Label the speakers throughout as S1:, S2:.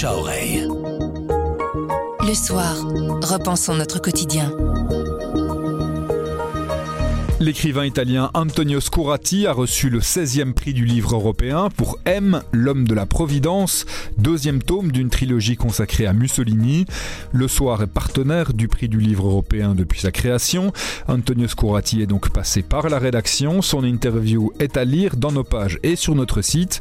S1: à oreille.
S2: Le soir, repensons notre quotidien.
S3: L'écrivain italien Antonio Scurati a reçu le 16e prix du livre européen pour M, l'homme de la Providence, deuxième tome d'une trilogie consacrée à Mussolini. Le Soir est partenaire du prix du livre européen depuis sa création. Antonio Scurati est donc passé par la rédaction. Son interview est à lire dans nos pages et sur notre site.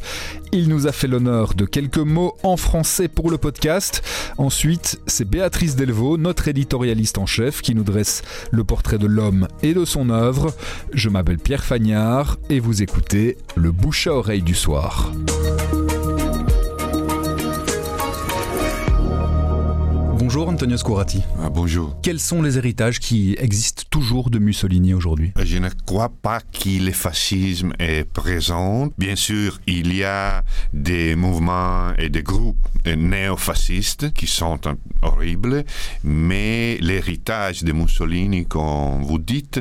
S3: Il nous a fait l'honneur de quelques mots en français pour le podcast. Ensuite, c'est Béatrice Delvaux, notre éditorialiste en chef, qui nous dresse le portrait de l'homme et de son œuvre. Je m'appelle Pierre Fagnard et vous écoutez le bouche à oreille du soir. Bonjour Antonio Scurati.
S4: Ah, bonjour.
S3: Quels sont les héritages qui existent toujours de Mussolini aujourd'hui?
S4: Je ne crois pas que le fascisme est présent. Bien sûr, il y a des mouvements et des groupes néofascistes qui sont horribles, mais l'héritage de Mussolini, comme vous dites,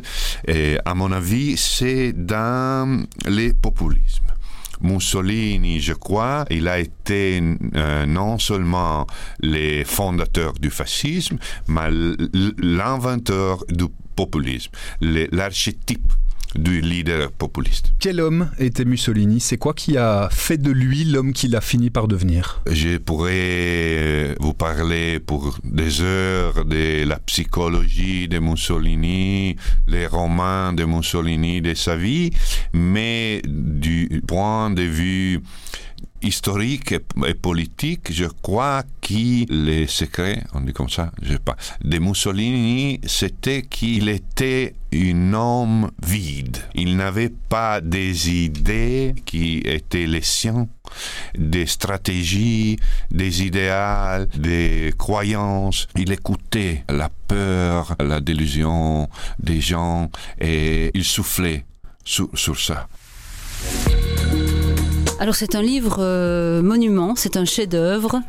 S4: à mon avis, c'est dans les populismes. Mussolini, je crois, il a été euh, non seulement le fondateur du fascisme, mais l'inventeur du populisme, l'archétype du leader populiste.
S3: Quel homme était Mussolini? C'est quoi qui a fait de lui l'homme qu'il a fini par devenir?
S4: Je pourrais vous parler pour des heures de la psychologie de Mussolini, les romans de Mussolini, de sa vie, mais du point de vue historique et, politique, je crois que les secrets, on dit comme ça, je sais pas, de Mussolini, c'était qu'il était un homme vide. Il n'avait pas des idées qui étaient les siens, des stratégies, des idéaux, des croyances. Il écoutait la peur, la délusion des gens et il soufflait sur, sur ça.
S5: Alors c'est un livre euh, monument, c'est un chef-d'œuvre,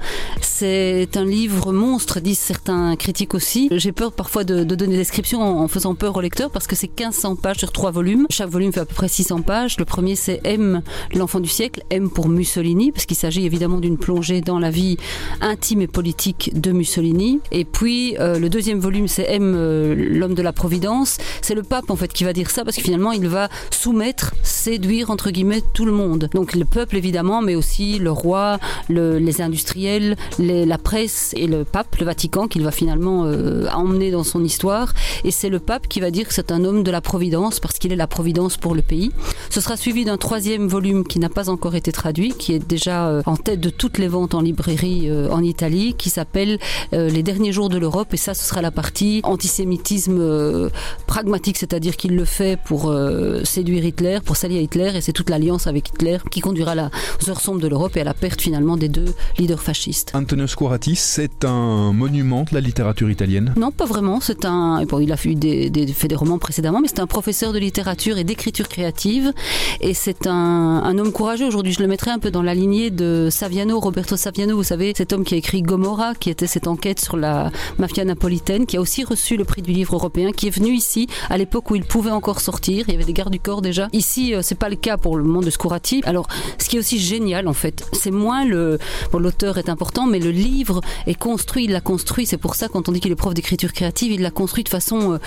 S5: c'est un livre monstre, disent certains critiques aussi. J'ai peur parfois de, donner des descriptions en, faisant peur au lecteur parce que c'est 1500 pages sur trois volumes. Chaque volume fait à peu près 600 pages. Le premier c'est M, l'enfant du siècle, M pour Mussolini, parce qu'il s'agit évidemment d'une plongée dans la vie intime et politique de Mussolini. Et puis euh, le deuxième volume c'est M, euh, l'homme de la Providence. C'est le pape en fait qui va dire ça parce que finalement il va soumettre, séduire entre guillemets tout le monde. Donc le peuple évidemment, mais aussi le roi, le, les industriels, les, la presse et le pape, le Vatican, qu'il va finalement euh, emmener dans son histoire. Et c'est le pape qui va dire que c'est un homme de la Providence parce qu'il est la Providence pour le pays. Ce sera suivi d'un troisième volume qui n'a pas encore été traduit, qui est déjà euh, en tête de toutes les ventes en librairie euh, en Italie, qui s'appelle Les derniers jours de l'Europe. Et ça, ce sera la partie antisémitisme pragmatique, c'est-à-dire qu'il le fait pour séduire Hitler, pour s'allier à Hitler, et c'est toute l'alliance avec Hitler qui conduira à la, aux de l'Europe et à la perte finalement des deux leaders fascistes.
S3: Scurati, c'est un monument de la littérature italienne?
S5: Non, pas vraiment. C'est un. Il a fait des, romans précédemment, mais c'est un professeur de littérature et d'écriture créative, et c'est un, homme courageux. Aujourd'hui, je le mettrais un peu dans la lignée de Saviano, Roberto Saviano. Vous savez, cet homme qui a écrit Gomorra, qui était cette enquête sur la mafia napolitaine, qui a aussi reçu le prix du livre européen, qui est venu ici à l'époque où il pouvait encore sortir. Il y avait des gardes du corps déjà. Ici, c'est pas le cas pour le monde de Scurati. Alors, ce qui est aussi génial en fait, c'est moins le bon, l'auteur est important, mais le livre est construit, il l'a construit. C'est pour ça quand on dit qu'il est prof d'écriture créative, il l'a construit de façon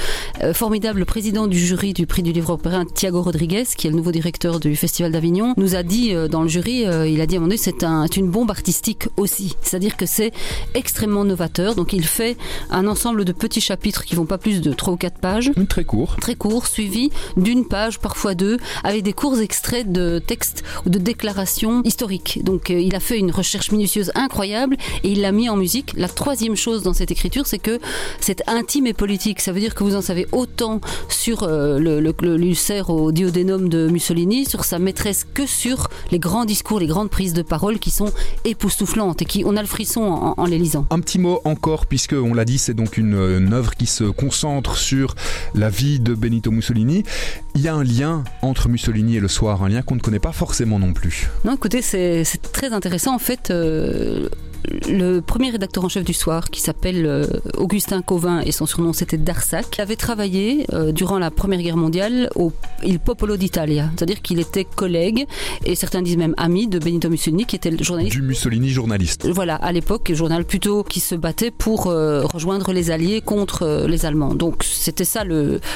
S5: euh, formidable. Le président du jury du prix du livre européen, Thiago Rodriguez, qui est le nouveau directeur du Festival d'Avignon, nous a dit euh, dans le jury, euh, il a dit à un moment donné, c'est un, une bombe artistique aussi. C'est-à-dire que c'est extrêmement novateur. Donc il fait un ensemble de petits chapitres qui vont pas plus de 3 ou 4 pages.
S3: Très court.
S5: Très court, suivi d'une page, parfois deux, avec des courts extraits de textes ou de déclarations historiques. Donc euh, il a fait une recherche minutieuse incroyable et il l'a mis en musique. La troisième chose dans cette écriture, c'est que c'est intime et politique. Ça veut dire que vous en savez autant sur euh, le, le, le Lucère au diodénum de Mussolini, sur sa maîtresse, que sur les grands discours, les grandes prises de parole qui sont époustouflantes et qui on a le frisson en, en les lisant.
S3: Un petit mot encore, puisque on l'a dit, c'est donc une, une œuvre qui se concentre sur la vie de Benito Mussolini. Il y a un lien entre Mussolini et le soir, un lien qu'on ne connaît pas forcément non plus.
S5: Non, écoutez, c'est très intéressant en fait. Euh, le premier rédacteur en chef du soir, qui s'appelle euh, Augustin Covin, et son surnom c'était Darsac, avait travaillé euh, durant la Première Guerre mondiale au Il Popolo d'Italia. C'est-à-dire qu'il était collègue, et certains disent même ami de Benito Mussolini, qui était le journaliste.
S3: Du Mussolini journaliste.
S5: Voilà, à l'époque, journal plutôt qui se battait pour rejoindre les Alliés contre les Allemands. Donc c'était ça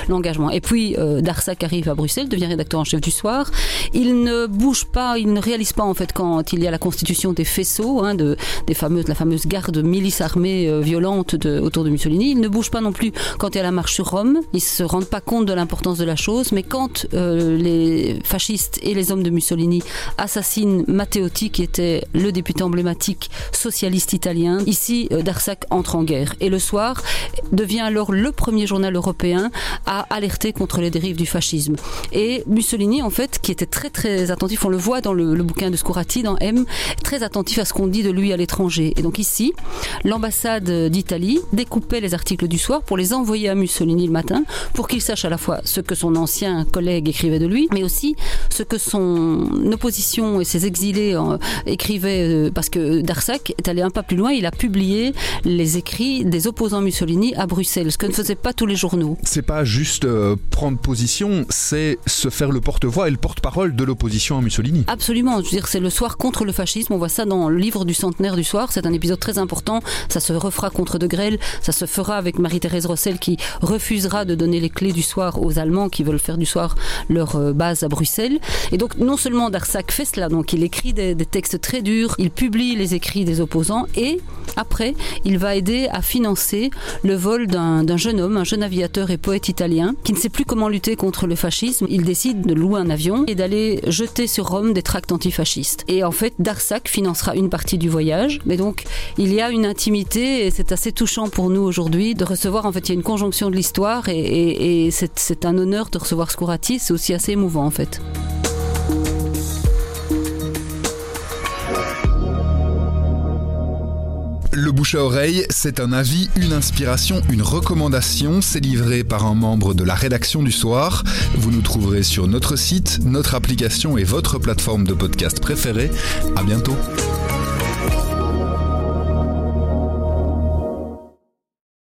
S5: l'engagement. et puis Darsac arrive à Bruxelles, devient rédacteur en chef du soir. Il ne bouge pas, il ne réalise pas en fait quand il y a la constitution des faisceaux, hein, de, des la fameuse garde milice armée euh, violente autour de Mussolini. Il ne bouge pas non plus quand il y a la marche sur Rome. Ils se rendent pas compte de l'importance de la chose, mais quand euh, les fascistes et les hommes de Mussolini assassinent Matteotti, qui était le député emblématique socialiste italien, ici euh, Darsac entre en guerre. Et le soir devient alors le premier journal européen à alerter contre les dérives du fascisme. Et Mussolini, en fait, qui était très très attentif, on le voit dans le, le bouquin de Scurati, dans M, très attentif à ce qu'on dit de lui à l'étranger. Et donc ici, l'ambassade d'Italie découpait les articles du soir pour les envoyer à Mussolini le matin, pour qu'il sache à la fois ce que son ancien collègue écrivait de lui, mais aussi ce que son opposition et ses exilés euh, écrivaient, euh, parce que Darsac est allé un pas plus loin, il a publié les écrits des opposants Mussolini à Bruxelles, ce que ne faisaient pas tous les journaux.
S3: C'est pas juste euh, prendre position, c'est se faire le porte-voix et le porte-parole de l'opposition à Mussolini.
S5: Absolument, je veux dire, c'est le soir contre le fascisme, on voit ça dans le livre du centenaire du soir, c'est un épisode très important, ça se refera contre De Grelle, ça se fera avec Marie-Thérèse Rossel qui refusera de donner les clés du soir aux Allemands qui veulent faire du soir leur euh, base à Bruxelles. Et donc non seulement Darsac fait cela, donc il écrit des, textes très durs, il publie les écrits des opposants et après il va aider à financer le vol d'un jeune homme, un jeune aviateur et poète italien qui ne sait plus comment lutter contre le fascisme. Il décide de louer un avion et d'aller jeter sur Rome des tracts antifascistes. Et en fait, Darsac financera une partie du voyage. Mais donc, il y a une intimité et c'est assez touchant pour nous aujourd'hui de recevoir. En fait, il y a une conjonction de l'histoire et, et, c'est un honneur de recevoir Scourati. C'est aussi assez émouvant en fait.
S3: Le bouche à oreille, c'est un avis, une inspiration, une recommandation. C'est livré par un membre de la rédaction du soir. Vous nous trouverez sur notre site, notre application et votre plateforme de podcast préférée. À bientôt.